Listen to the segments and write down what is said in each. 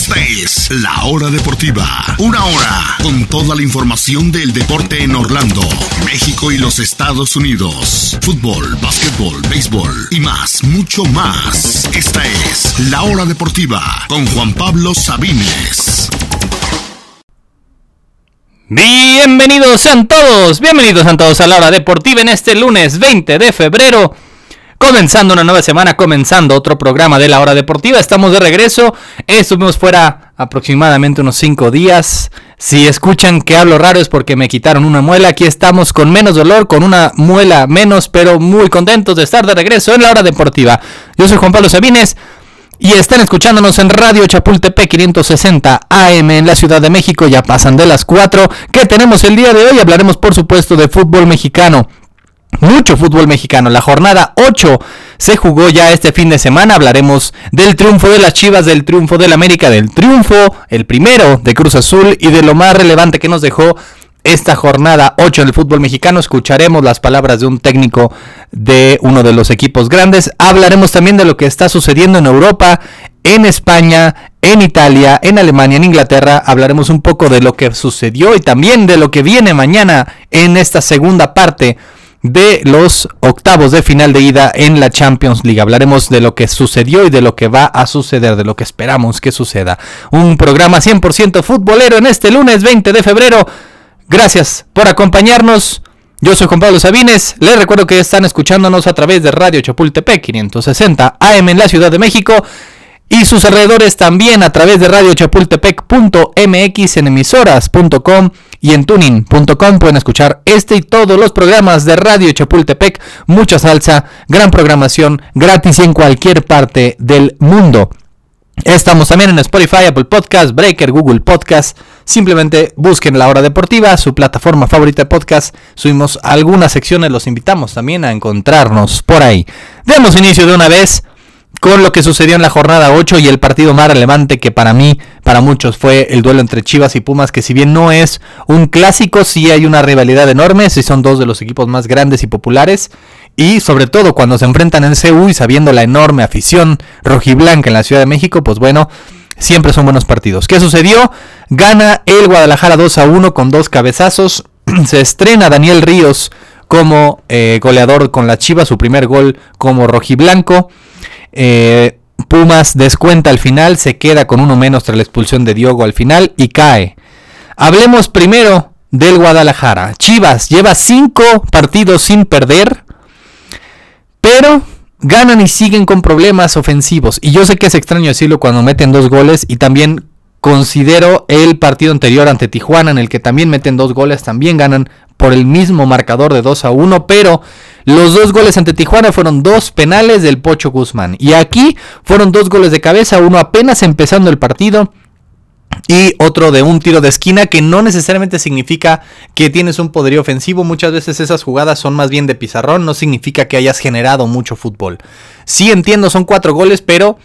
Esta es La Hora Deportiva. Una hora con toda la información del deporte en Orlando, México y los Estados Unidos. Fútbol, básquetbol, béisbol y más, mucho más. Esta es La Hora Deportiva con Juan Pablo Sabines. Bienvenidos sean todos, bienvenidos a todos a la hora deportiva en este lunes 20 de febrero. Comenzando una nueva semana, comenzando otro programa de la hora deportiva. Estamos de regreso. Estuvimos fuera aproximadamente unos 5 días. Si escuchan que hablo raro es porque me quitaron una muela. Aquí estamos con menos dolor, con una muela menos, pero muy contentos de estar de regreso en la hora deportiva. Yo soy Juan Pablo Sabines. Y están escuchándonos en Radio Chapultepec 560 AM en la Ciudad de México. Ya pasan de las 4 que tenemos el día de hoy. Hablaremos por supuesto de fútbol mexicano. Mucho fútbol mexicano. La jornada 8 se jugó ya este fin de semana. Hablaremos del triunfo de las Chivas, del triunfo del América, del triunfo, el primero de Cruz Azul y de lo más relevante que nos dejó esta jornada 8 del fútbol mexicano escucharemos las palabras de un técnico de uno de los equipos grandes. Hablaremos también de lo que está sucediendo en Europa, en España, en Italia, en Alemania, en Inglaterra. Hablaremos un poco de lo que sucedió y también de lo que viene mañana en esta segunda parte de los octavos de final de ida en la Champions League. Hablaremos de lo que sucedió y de lo que va a suceder, de lo que esperamos que suceda. Un programa 100% futbolero en este lunes 20 de febrero. Gracias por acompañarnos. Yo soy Juan Pablo Sabines. Les recuerdo que están escuchándonos a través de Radio Chapultepec 560 AM en la Ciudad de México y sus alrededores también a través de radiochapultepec.mx en emisoras.com y en tuning.com pueden escuchar este y todos los programas de Radio Chapultepec, mucha salsa, gran programación gratis en cualquier parte del mundo. Estamos también en Spotify, Apple Podcast, Breaker, Google Podcast. Simplemente busquen La Hora Deportiva, su plataforma favorita de podcast. Subimos algunas secciones, los invitamos también a encontrarnos por ahí. Demos inicio de una vez con lo que sucedió en la jornada 8 y el partido más relevante que para mí, para muchos, fue el duelo entre Chivas y Pumas, que si bien no es un clásico, sí hay una rivalidad enorme, sí son dos de los equipos más grandes y populares. Y sobre todo cuando se enfrentan en CU y sabiendo la enorme afición rojiblanca en la Ciudad de México, pues bueno, siempre son buenos partidos. ¿Qué sucedió? Gana el Guadalajara 2 a 1 con dos cabezazos. se estrena Daniel Ríos como eh, goleador con la Chivas, su primer gol como rojiblanco. Eh, Pumas descuenta al final, se queda con uno menos tras la expulsión de Diogo al final y cae. Hablemos primero del Guadalajara. Chivas lleva cinco partidos sin perder, pero ganan y siguen con problemas ofensivos. Y yo sé que es extraño decirlo cuando meten dos goles y también considero el partido anterior ante Tijuana en el que también meten dos goles, también ganan por el mismo marcador de 2 a 1, pero los dos goles ante Tijuana fueron dos penales del Pocho Guzmán. Y aquí fueron dos goles de cabeza, uno apenas empezando el partido y otro de un tiro de esquina que no necesariamente significa que tienes un poderío ofensivo. Muchas veces esas jugadas son más bien de pizarrón, no significa que hayas generado mucho fútbol. Sí entiendo, son cuatro goles, pero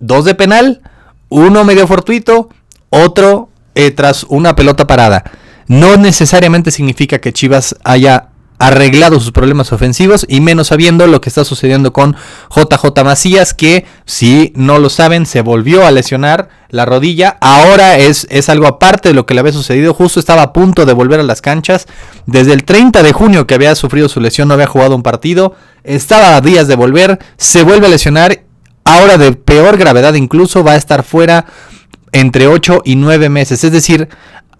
dos de penal, uno medio fortuito, otro eh, tras una pelota parada no necesariamente significa que Chivas haya arreglado sus problemas ofensivos y menos sabiendo lo que está sucediendo con JJ Macías que si no lo saben se volvió a lesionar la rodilla. Ahora es, es algo aparte de lo que le había sucedido. Justo estaba a punto de volver a las canchas. Desde el 30 de junio que había sufrido su lesión no había jugado un partido. Estaba a días de volver se vuelve a lesionar. Ahora de peor gravedad incluso va a estar fuera entre 8 y 9 meses. Es decir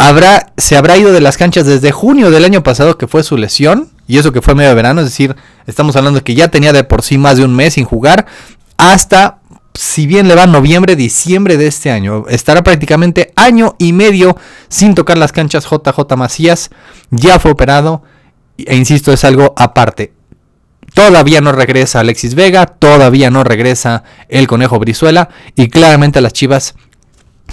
habrá, se habrá ido de las canchas desde junio del año pasado, que fue su lesión, y eso que fue medio verano, es decir, estamos hablando de que ya tenía de por sí más de un mes sin jugar, hasta, si bien le va noviembre, diciembre de este año, estará prácticamente año y medio sin tocar las canchas JJ Macías, ya fue operado, e insisto, es algo aparte. Todavía no regresa Alexis Vega, todavía no regresa el Conejo Brizuela y claramente las Chivas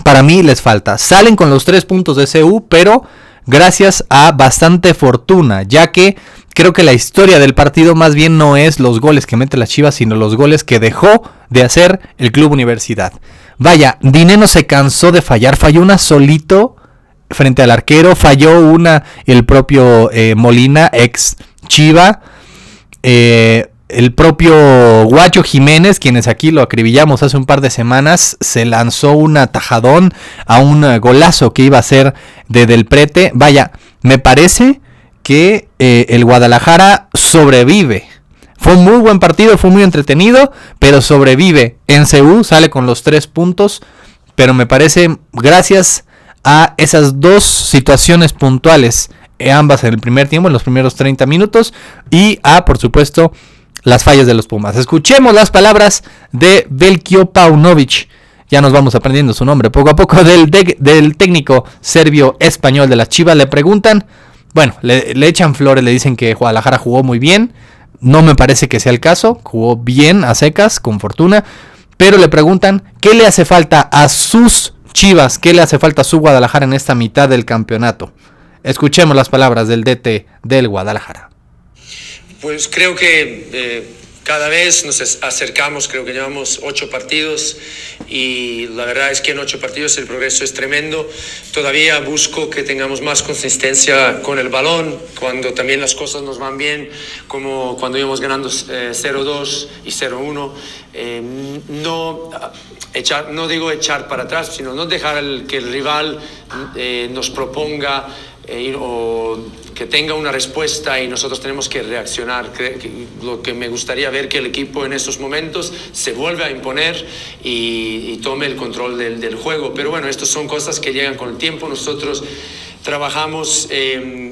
para mí les falta. Salen con los tres puntos de CU, pero gracias a bastante fortuna, ya que creo que la historia del partido más bien no es los goles que mete la Chivas, sino los goles que dejó de hacer el Club Universidad. Vaya, Dineno se cansó de fallar, falló una solito frente al arquero, falló una el propio eh, Molina, ex Chiva. Eh, el propio Guacho Jiménez, quienes aquí lo acribillamos hace un par de semanas, se lanzó un atajadón a un golazo que iba a ser de Del Prete. Vaya, me parece que eh, el Guadalajara sobrevive. Fue un muy buen partido, fue muy entretenido, pero sobrevive. En CU sale con los tres puntos, pero me parece, gracias a esas dos situaciones puntuales, eh, ambas en el primer tiempo, en los primeros 30 minutos, y a, por supuesto, las fallas de los Pumas. Escuchemos las palabras de Belkio Paunovic. Ya nos vamos aprendiendo su nombre poco a poco del, del técnico serbio español de las Chivas. Le preguntan, bueno, le, le, echan flores, le dicen que Guadalajara jugó muy bien. No me parece que sea el caso. Jugó bien a secas, con fortuna. Pero le preguntan qué le hace falta a sus Chivas, qué le hace falta a su Guadalajara en esta mitad del campeonato. Escuchemos las palabras del DT del Guadalajara. Pues creo que eh, cada vez nos acercamos, creo que llevamos ocho partidos y la verdad es que en ocho partidos el progreso es tremendo. Todavía busco que tengamos más consistencia con el balón, cuando también las cosas nos van bien, como cuando íbamos ganando 0-2 eh, y 0-1. Eh, no, echar, no digo echar para atrás, sino no dejar que el rival nos proponga eh, o que tenga una respuesta y nosotros tenemos que reaccionar. Lo que me gustaría ver que el equipo en estos momentos se vuelva a imponer y, tome el control del, del, juego. Pero bueno, estas son cosas que llegan con el tiempo. Nosotros trabajamos eh,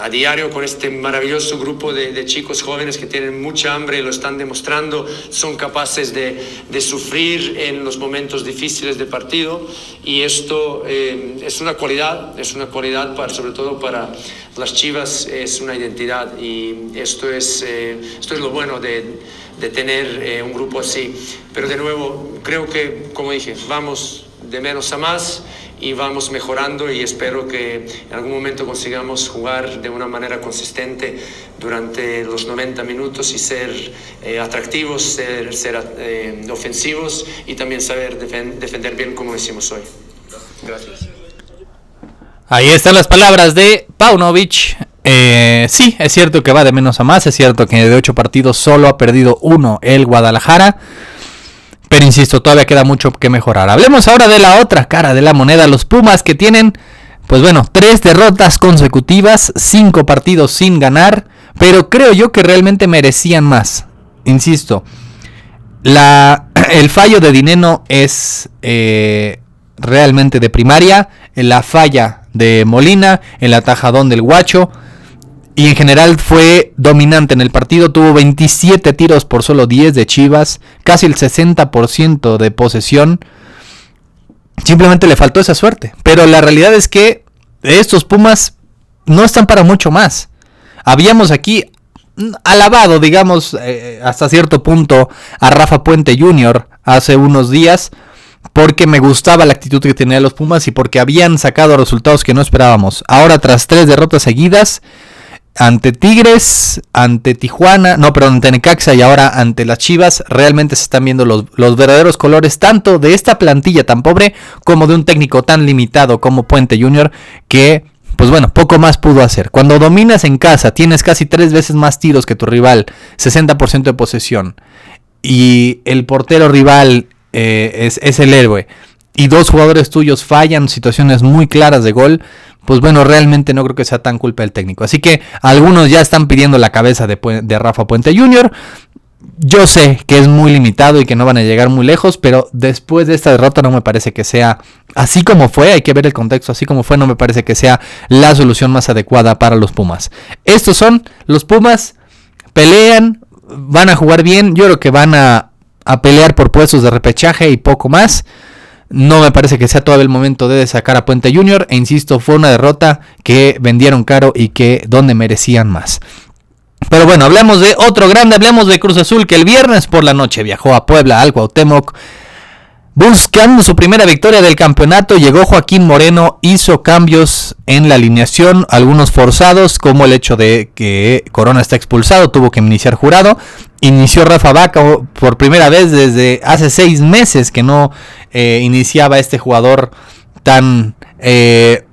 a diario con este maravilloso grupo de, chicos jóvenes que tienen mucha hambre y lo están demostrando, son capaces de, sufrir en los momentos difíciles de partido. Y esto eh, es una cualidad, es una cualidad para, sobre todo para las Chivas, es una identidad. Y esto es, eh, esto es lo bueno de, de tener un grupo así. Pero de nuevo, creo que, como dije, vamos de menos a más y vamos mejorando y espero que en algún momento consigamos jugar de una manera consistente durante los 90 minutos y ser eh, atractivos, ser, ser eh, ofensivos y también saber defender bien como decimos hoy. Gracias. Ahí están las palabras de Paunovic. Eh, sí, es cierto que va de menos a más, es cierto que de ocho partidos solo ha perdido uno el Guadalajara. Pero insisto, todavía queda mucho que mejorar. Hablemos ahora de la otra cara de la moneda, los Pumas que tienen, pues bueno, tres derrotas consecutivas, cinco partidos sin ganar, pero creo yo que realmente merecían más. Insisto, la, el fallo de Dineno es eh, realmente de primaria, la falla de Molina, el atajadón del Guacho, y en general fue dominante en el partido. Tuvo 27 tiros por solo 10 de Chivas, casi el 60% de posesión. Simplemente le faltó esa suerte. Pero la realidad es que estos Pumas no están para mucho más. Habíamos aquí alabado, digamos, eh, hasta cierto punto a Rafa Puente Jr. hace unos días porque me gustaba la actitud que tenía los Pumas y porque habían sacado resultados que no esperábamos. Ahora tras tres derrotas seguidas, ante Tigres, ante Tijuana, no, pero ante Necaxa y ahora ante las Chivas, realmente se están viendo los, los, verdaderos colores tanto de esta plantilla tan pobre como de un técnico tan limitado como Puente Junior que, pues bueno, poco más pudo hacer. Cuando dominas en casa, tienes casi tres veces más tiros que tu rival, 60% de posesión, y el portero rival eh, es, es el héroe, y dos jugadores tuyos fallan situaciones muy claras de gol, pues bueno, realmente no creo que sea tan culpa del técnico. Así que algunos ya están pidiendo la cabeza de, Rafa Puente Jr. Yo sé que es muy limitado y que no van a llegar muy lejos, pero después de esta derrota no me parece que sea así como fue, hay que ver el contexto, así como fue, no me parece que sea la solución más adecuada para los Pumas. Estos son los Pumas, pelean, van a jugar bien, yo creo que van a, a pelear por puestos de repechaje y poco más. No me parece que sea todavía el momento de sacar a Puente Junior. E insisto, fue una derrota que vendieron caro y que donde merecían más. Pero bueno, hablamos de otro grande, hablamos de Cruz Azul que el viernes por la noche viajó a Puebla, al Cuauhtémoc Buscando su primera victoria del campeonato, llegó Joaquín Moreno, hizo cambios en la alineación, algunos forzados, como el hecho de que Corona está expulsado, tuvo que iniciar jurado. Inició Rafa Vaca por primera vez desde hace seis meses que no eh, iniciaba este jugador tan eh,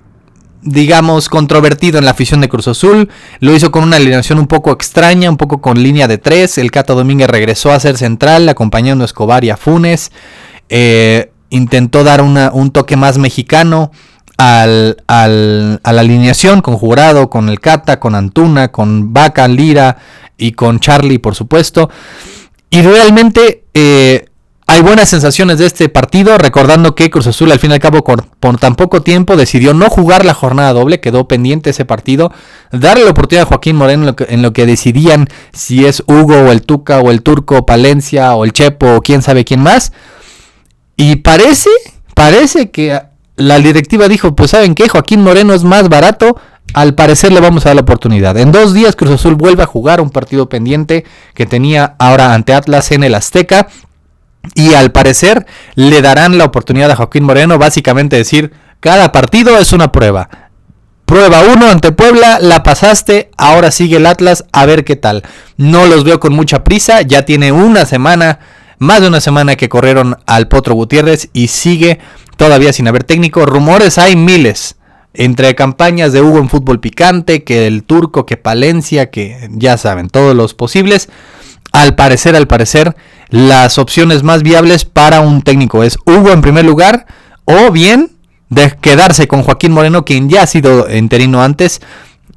digamos, controvertido en la afición de Cruz Azul. Lo hizo con una alineación un poco extraña, un poco con línea de tres. El Cato Domínguez regresó a ser central, acompañando a Escobar y a Funes. Eh, intentó dar un toque más mexicano al, a la alineación, con Jurado, con el Cata, con Antuna, con Vaca, Lira y con Charlie, por supuesto. Y realmente eh, hay buenas sensaciones de este partido, recordando que Cruz Azul al fin y al cabo por, tan poco tiempo decidió no jugar la jornada doble, quedó pendiente ese partido, darle la oportunidad a Joaquín Moreno en lo, que, decidían si es Hugo o el Tuca o el Turco, Palencia o el Chepo o quién sabe quién más. Y parece, parece que la directiva dijo, pues saben que Joaquín Moreno es más barato, al parecer le vamos a dar la oportunidad. En dos días Cruz Azul vuelve a jugar un partido pendiente que tenía ahora ante Atlas en el Azteca. Y al parecer le darán la oportunidad a Joaquín Moreno, básicamente decir, cada partido es una prueba. Prueba 1 ante Puebla, la pasaste, ahora sigue el Atlas, a ver qué tal. No los veo con mucha prisa, ya tiene una semana, más de una semana que corrieron al Potro Gutiérrez y sigue todavía sin haber técnico. Rumores hay miles. Entre campañas de Hugo en fútbol picante, que el turco, que Palencia, que ya saben, todos los posibles. Al parecer, al parecer, las opciones más viables para un técnico es Hugo en primer lugar o bien de quedarse con Joaquín Moreno, quien ya ha sido interino antes.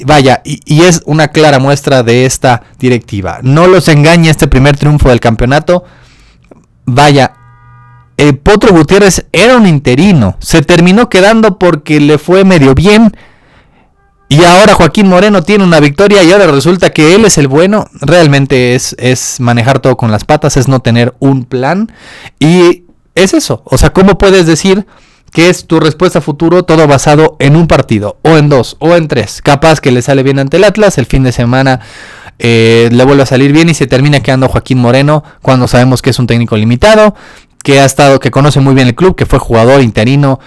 Vaya, y, es una clara muestra de esta directiva. No los engaña este primer triunfo del campeonato. Vaya, el Potro Gutiérrez era un interino. Se terminó quedando porque le fue medio bien y ahora Joaquín Moreno tiene una victoria y ahora resulta que él es el bueno. Realmente es, es manejar todo con las patas, es no tener un plan. Y es eso. O sea, ¿cómo puedes decir que es tu respuesta a futuro todo basado en un partido? O en dos, o en tres. Capaz que le sale bien ante el Atlas, el fin de semana eh, le vuelve a salir bien y se termina quedando Joaquín Moreno cuando sabemos que es un técnico limitado que ha estado, que conoce muy bien el club, que fue jugador interino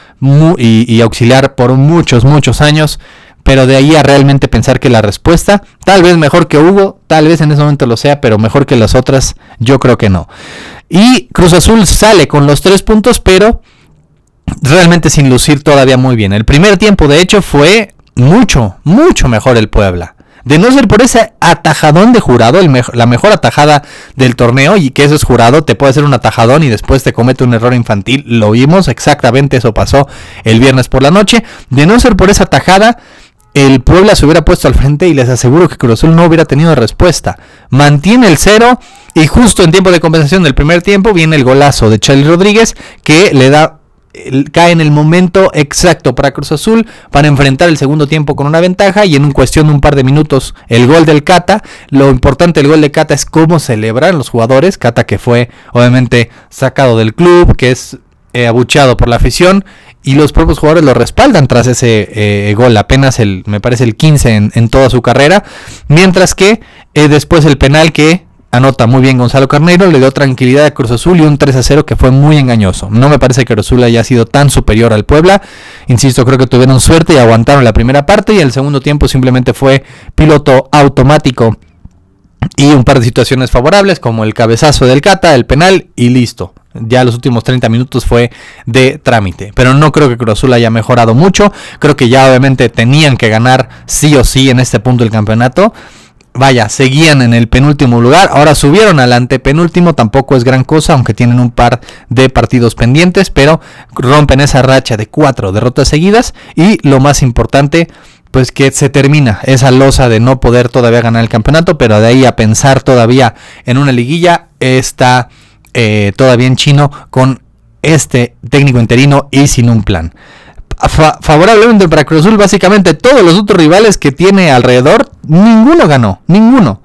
y, auxiliar por muchos, muchos años pero de ahí a realmente pensar que la respuesta, tal vez mejor que Hugo, tal vez en ese momento lo sea, pero mejor que las otras, yo creo que no. Y Cruz Azul sale con los tres puntos, pero realmente sin lucir todavía muy bien. El primer tiempo, de hecho, fue mucho, mucho mejor el Puebla. De no ser por ese atajadón de jurado, la mejor atajada del torneo, y que eso es jurado, te puede hacer un atajadón y después te comete un error infantil. Lo vimos, exactamente eso pasó el viernes por la noche. De no ser por esa atajada, el Puebla se hubiera puesto al frente y les aseguro que Cruz Azul no hubiera tenido respuesta. Mantiene el cero y justo en tiempo de compensación del primer tiempo viene el golazo de Charlie Rodríguez que le da cae en el momento exacto para Cruz Azul para enfrentar el segundo tiempo con una ventaja y en un cuestión de un par de minutos el gol del Cata. Lo importante del gol de Cata es cómo celebran los jugadores. Cata que fue obviamente sacado del club, que es eh, abucheado por la afición y los propios jugadores lo respaldan tras ese eh, gol, apenas el, me parece el 15 en, toda su carrera, mientras que eh, después el penal que anota muy bien Gonzalo Carnero, le dio tranquilidad a Cruz Azul y un 3 a 0 que fue muy engañoso. No me parece que Cruz Azul haya sido tan superior al Puebla, insisto, creo que tuvieron suerte y aguantaron la primera parte y el segundo tiempo simplemente fue piloto automático y un par de situaciones favorables como el cabezazo del Cata, el penal y listo ya los últimos 30 minutos fue de trámite. Pero no creo que Cruz Azul haya mejorado mucho. Creo que ya obviamente tenían que ganar sí o sí en este punto del campeonato. Vaya, seguían en el penúltimo lugar, ahora subieron al antepenúltimo, tampoco es gran cosa, aunque tienen un par de partidos pendientes, pero rompen esa racha de cuatro derrotas seguidas y lo más importante, pues que se termina esa losa de no poder todavía ganar el campeonato, pero de ahí a pensar todavía en una liguilla está eh, todavía en chino con este técnico interino y sin un plan. Favorablemente para Cruz Azul, básicamente todos los otros rivales que tiene alrededor, ninguno ganó, ninguno.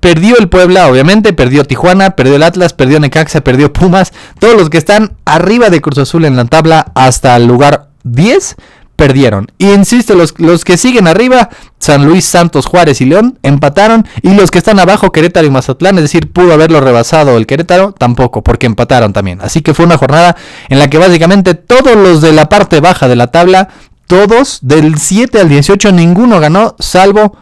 Perdió el Puebla, obviamente, perdió Tijuana, perdió el Atlas, perdió Necaxa, perdió Pumas. Todos los que están arriba de Cruz Azul en la tabla hasta el lugar 10 perdieron. Y insisto, los, los, que siguen arriba, San Luis, Santos, Juárez y León, empataron. Y los que están abajo, Querétaro y Mazatlán, es decir, pudo haberlo rebasado el Querétaro, tampoco, porque empataron también. Así que fue una jornada en la que básicamente todos los de la parte baja de la tabla, todos del 7 al 18, ninguno ganó, salvo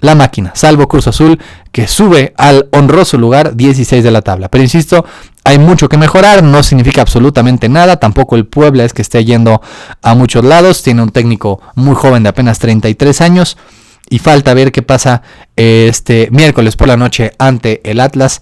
la máquina, salvo Cruz Azul, que sube al honroso lugar 16 de la tabla. Pero insisto, hay mucho que mejorar, no significa absolutamente nada, tampoco el Puebla es que esté yendo a muchos lados, tiene un técnico muy joven de apenas 33 años y falta ver qué pasa este miércoles por la noche ante el Atlas.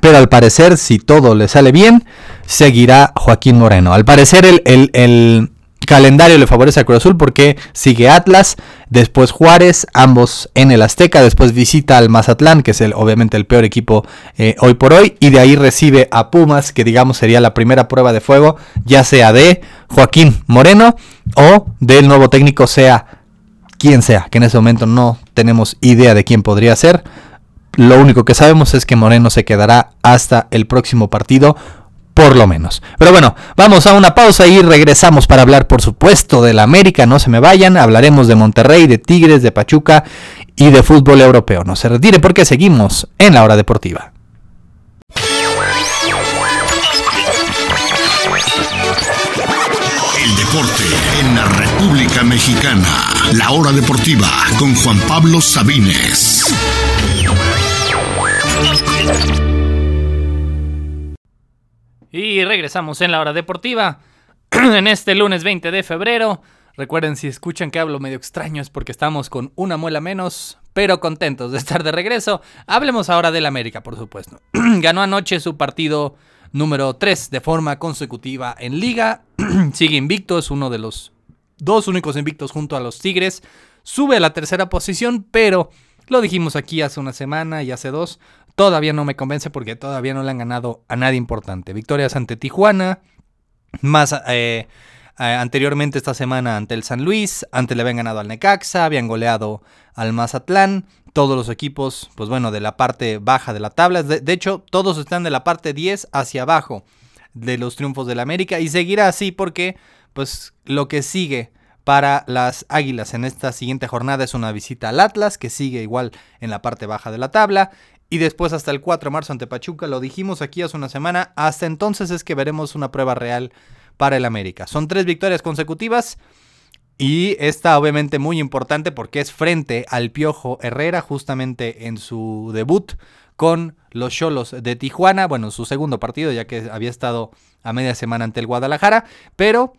Pero al parecer, si todo le sale bien, seguirá Joaquín Moreno. Al parecer el, el calendario le favorece a Cruz Azul porque sigue Atlas, después Juárez, ambos en el Azteca, después visita al Mazatlán, que es el, obviamente el peor equipo eh, hoy por hoy, y de ahí recibe a Pumas, que digamos sería la primera prueba de fuego, ya sea de Joaquín Moreno o del nuevo técnico, sea quien sea, que en ese momento no tenemos idea de quién podría ser. Lo único que sabemos es que Moreno se quedará hasta el próximo partido por lo menos. Pero bueno, vamos a una pausa y regresamos para hablar, por supuesto, de la América. No se me vayan, hablaremos de Monterrey, de Tigres, de Pachuca y de fútbol europeo. No se retire porque seguimos en la hora deportiva. El deporte en la República Mexicana. La hora deportiva con Juan Pablo Sabines. Y regresamos en la hora deportiva en este lunes 20 de febrero. Recuerden si escuchan que hablo medio extraño es porque estamos con una muela menos, pero contentos de estar de regreso. Hablemos ahora del América, por supuesto. Ganó anoche su partido número 3 de forma consecutiva en liga. Sigue invicto, es uno de los dos únicos invictos junto a los Tigres. Sube a la tercera posición, pero lo dijimos aquí hace una semana y hace dos todavía no me convence porque todavía no le han ganado a nadie importante. Victorias ante Tijuana, más eh, eh, anteriormente esta semana ante el San Luis, antes le habían ganado al Necaxa, habían goleado al Mazatlán. Todos los equipos, pues bueno, de la parte baja de la tabla. De, hecho, todos están de la parte 10 hacia abajo de los triunfos del América. Y seguirá así porque, pues, lo que sigue para las Águilas en esta siguiente jornada es una visita al Atlas, que sigue igual en la parte baja de la tabla. Y después hasta el 4 de marzo ante Pachuca, lo dijimos aquí hace una semana, hasta entonces es que veremos una prueba real para el América. Son tres victorias consecutivas y esta obviamente muy importante porque es frente al Piojo Herrera justamente en su debut con los Cholos de Tijuana, bueno, su segundo partido ya que había estado a media semana ante el Guadalajara, pero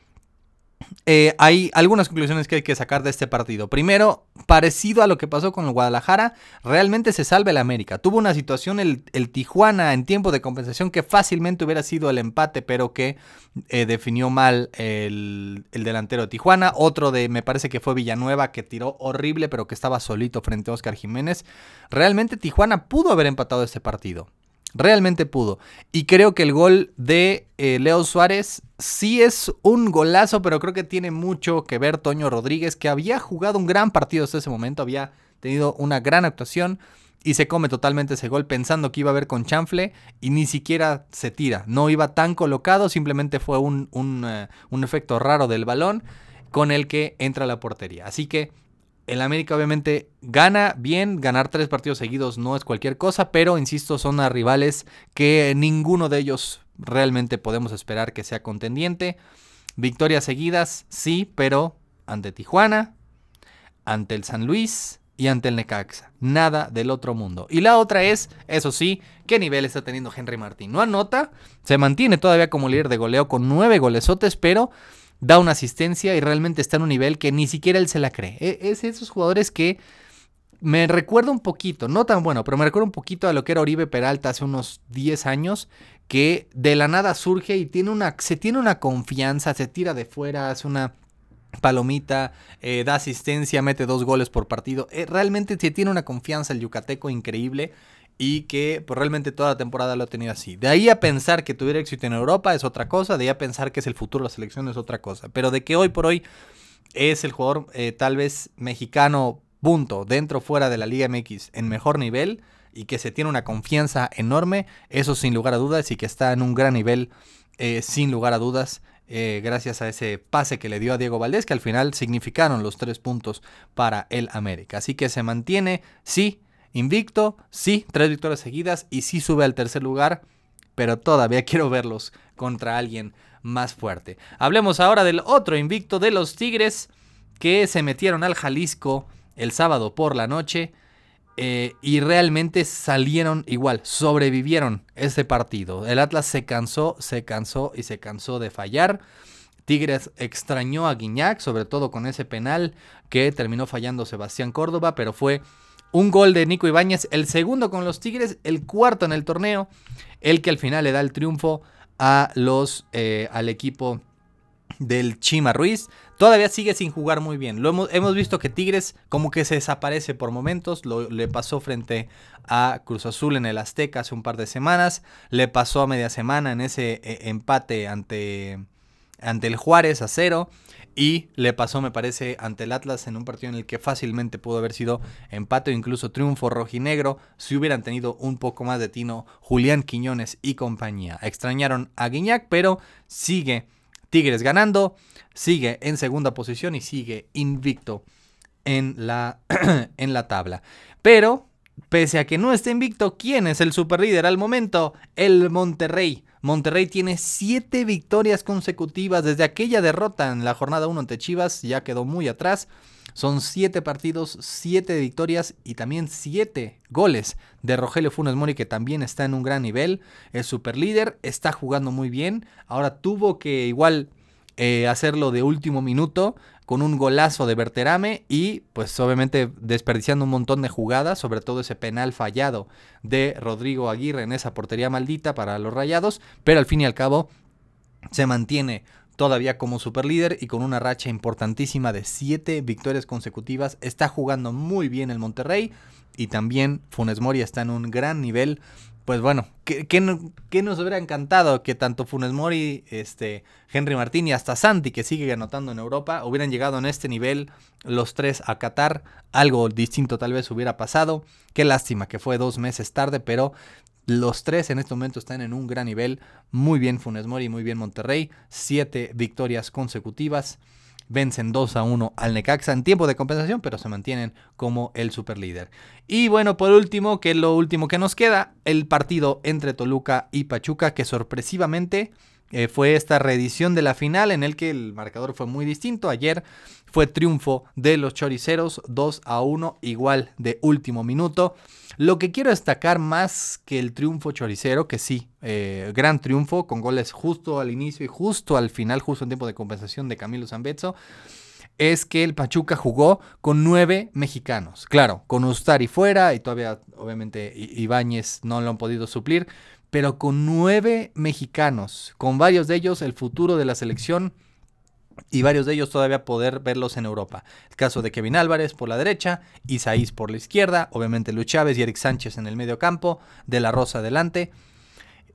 eh, hay algunas conclusiones que hay que sacar de este partido. Primero, parecido a lo que pasó con el Guadalajara, realmente se salva el América. Tuvo una situación el, Tijuana en tiempo de compensación que fácilmente hubiera sido el empate, pero que eh, definió mal el, el, delantero de Tijuana. Otro de, me parece que fue Villanueva, que tiró horrible, pero que estaba solito frente a Oscar Jiménez. Realmente Tijuana pudo haber empatado este partido. Realmente pudo. Y creo que el gol de eh, Leo Suárez sí es un golazo, pero creo que tiene mucho que ver Toño Rodríguez, que había jugado un gran partido hasta ese momento, había tenido una gran actuación y se come totalmente ese gol pensando que iba a ver con chanfle y ni siquiera se tira. No iba tan colocado, simplemente fue un, un, eh, efecto raro del balón con el que entra la portería. Así que el América obviamente gana bien, ganar tres partidos seguidos no es cualquier cosa, pero insisto, son a rivales que ninguno de ellos realmente podemos esperar que sea contendiente. Victorias seguidas, sí, pero ante Tijuana, ante el San Luis y ante el Necaxa. Nada del otro mundo. Y la otra es, eso sí, qué nivel está teniendo Henry Martín. No anota, se mantiene todavía como líder de goleo con nueve golesotes, pero da una asistencia y realmente está en un nivel que ni siquiera él se la cree. E, es esos jugadores que me recuerda un poquito, no tan bueno, pero me recuerda un poquito a lo que era Oribe Peralta hace unos 10 años, que de la nada surge y tiene una, se tiene una confianza, se tira de fuera, hace una palomita, eh, da asistencia, mete dos goles por partido. Eh, realmente se tiene una confianza el yucateco increíble y que pues, realmente toda la temporada lo ha tenido así. De ahí a pensar que tuviera éxito en Europa es otra cosa, de ahí a pensar que es el futuro de la selección es otra cosa, pero de que hoy por hoy es el jugador eh, tal vez mexicano, punto, dentro o fuera de la Liga MX en mejor nivel y que se tiene una confianza enorme, eso sin lugar a dudas y que está en un gran nivel eh, sin lugar a dudas. Eh, gracias a ese pase que le dio a Diego Valdés, que al final significaron los tres puntos para el América. Así que se mantiene, sí, Invicto, sí, tres victorias seguidas y sí sube al tercer lugar, pero todavía quiero verlos contra alguien más fuerte. Hablemos ahora del otro invicto de los Tigres que se metieron al Jalisco el sábado por la noche eh, y realmente salieron igual, sobrevivieron ese partido. El Atlas se cansó, se cansó y se cansó de fallar. Tigres extrañó a Guiñac, sobre todo con ese penal que terminó fallando Sebastián Córdoba, pero fue un gol de Nico Ibáñez, el segundo con los Tigres, el cuarto en el torneo, el que al final le da el triunfo a los, eh, al equipo del Chima Ruiz. Todavía sigue sin jugar muy bien. Lo hemos, hemos visto que Tigres como que se desaparece por momentos. Le pasó frente a Cruz Azul en el Azteca hace un par de semanas. Le pasó a media semana en ese eh, empate ante, ante el Juárez a cero. Y le pasó, me parece, ante el Atlas en un partido en el que fácilmente pudo haber sido empate o incluso triunfo rojinegro si hubieran tenido un poco más de tino Julián Quiñones y compañía. Extrañaron a Guiñac, pero sigue Tigres ganando, sigue en segunda posición y sigue invicto en la, en la tabla. Pero, pese a que no esté invicto, ¿quién es el superlíder al momento? El Monterrey. Monterrey tiene siete victorias consecutivas desde aquella derrota en la jornada 1 ante Chivas, ya quedó muy atrás. Son siete partidos, siete victorias y también siete goles de Rogelio Funes Mori, que también está en un gran nivel. Es super líder, está jugando muy bien. Ahora tuvo que igual eh, hacerlo de último minuto con un golazo de Berterame y pues obviamente desperdiciando un montón de jugadas, sobre todo ese penal fallado de Rodrigo Aguirre en esa portería maldita para los Rayados, pero al fin y al cabo se mantiene todavía como superlíder y con una racha importantísima de 7 victorias consecutivas. Está jugando muy bien el Monterrey y también Funes Mori está en un gran nivel. Pues bueno, ¿qué, nos hubiera encantado que tanto Funes Mori, este, Henry Martín y hasta Santi, que sigue anotando en Europa, hubieran llegado en este nivel los tres a Qatar? Algo distinto tal vez hubiera pasado. Qué lástima que fue dos meses tarde, pero los tres en este momento están en un gran nivel. Muy bien Funes Mori, muy bien Monterrey. Siete victorias consecutivas. Vencen 2 a 1 al Necaxa en tiempo de compensación, pero se mantienen como el superlíder. Y bueno, por último, que es lo último que nos queda, el partido entre Toluca y Pachuca, que sorpresivamente eh, fue esta reedición de la final en el que el marcador fue muy distinto. Ayer fue triunfo de los choriceros 2 a 1, igual de último minuto. Lo que quiero destacar más que el triunfo choricero, que sí, eh, gran triunfo con goles justo al inicio y justo al final, justo en tiempo de compensación de Camilo Zambezzo, es que el Pachuca jugó con nueve mexicanos. Claro, con Ustari fuera y todavía, obviamente, Ibáñez no lo han podido suplir, pero con nueve mexicanos, con varios de ellos el futuro de la selección y varios de ellos todavía poder verlos en Europa. El caso de Kevin Álvarez por la derecha, Isaís por la izquierda, obviamente Luis Chávez y Eric Sánchez en el medio campo, De La Rosa adelante.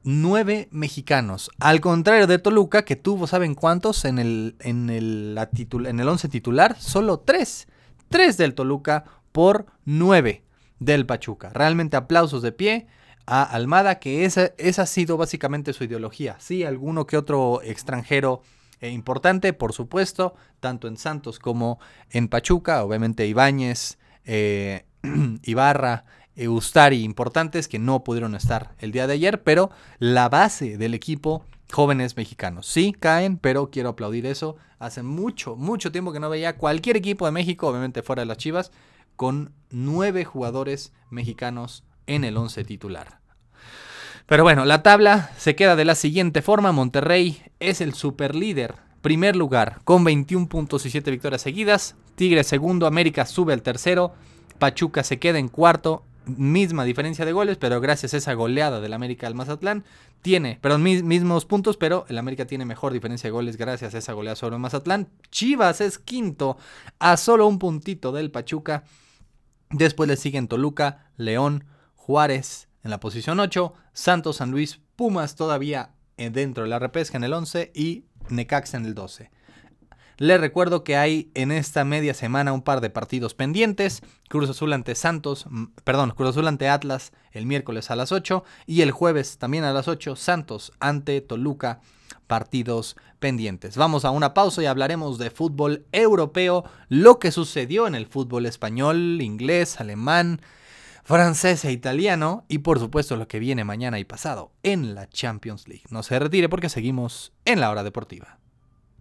Nueve mexicanos, al contrario de Toluca, que tuvo, ¿saben cuántos? En el, en el, en el once titular, solo tres. Tres del Toluca por nueve del Pachuca. Realmente aplausos de pie a Almada, que esa, esa ha sido básicamente su ideología. Sí, alguno que otro extranjero eh, importante, por supuesto, tanto en Santos como en Pachuca, obviamente Ibáñez, eh, Ibarra, Ustari, importantes que no pudieron estar el día de ayer, pero la base del equipo, jóvenes mexicanos. Sí, caen, pero quiero aplaudir eso. Hace mucho, mucho tiempo que no veía cualquier equipo de México, obviamente fuera de las Chivas, con nueve jugadores mexicanos en el once titular. Pero bueno, la tabla se queda de la siguiente forma. Monterrey es el superlíder. Primer lugar, con 21 puntos y 7 victorias seguidas. Tigre segundo, América sube al tercero. Pachuca se queda en cuarto. Misma diferencia de goles, pero gracias a esa goleada del América al Mazatlán, tiene, perdón, mismos puntos, pero el América tiene mejor diferencia de goles gracias a esa goleada sobre el Mazatlán. Chivas es quinto, a solo un puntito del Pachuca. Después le siguen Toluca, León, Juárez, en la posición 8, Santos, San Luis, Pumas todavía dentro de la repesca en el 11 y Necaxa en el 12. Les recuerdo que hay en esta media semana un par de partidos pendientes. Cruz Azul ante Santos, perdón, Cruz Azul ante Atlas el miércoles a las 8 y el jueves también a las 8 Santos ante Toluca, partidos pendientes. Vamos a una pausa y hablaremos de fútbol europeo, lo que sucedió en el fútbol español, inglés, alemán, francés e italiano y por supuesto lo que viene mañana y pasado en la Champions League. No se retire porque seguimos en la hora deportiva.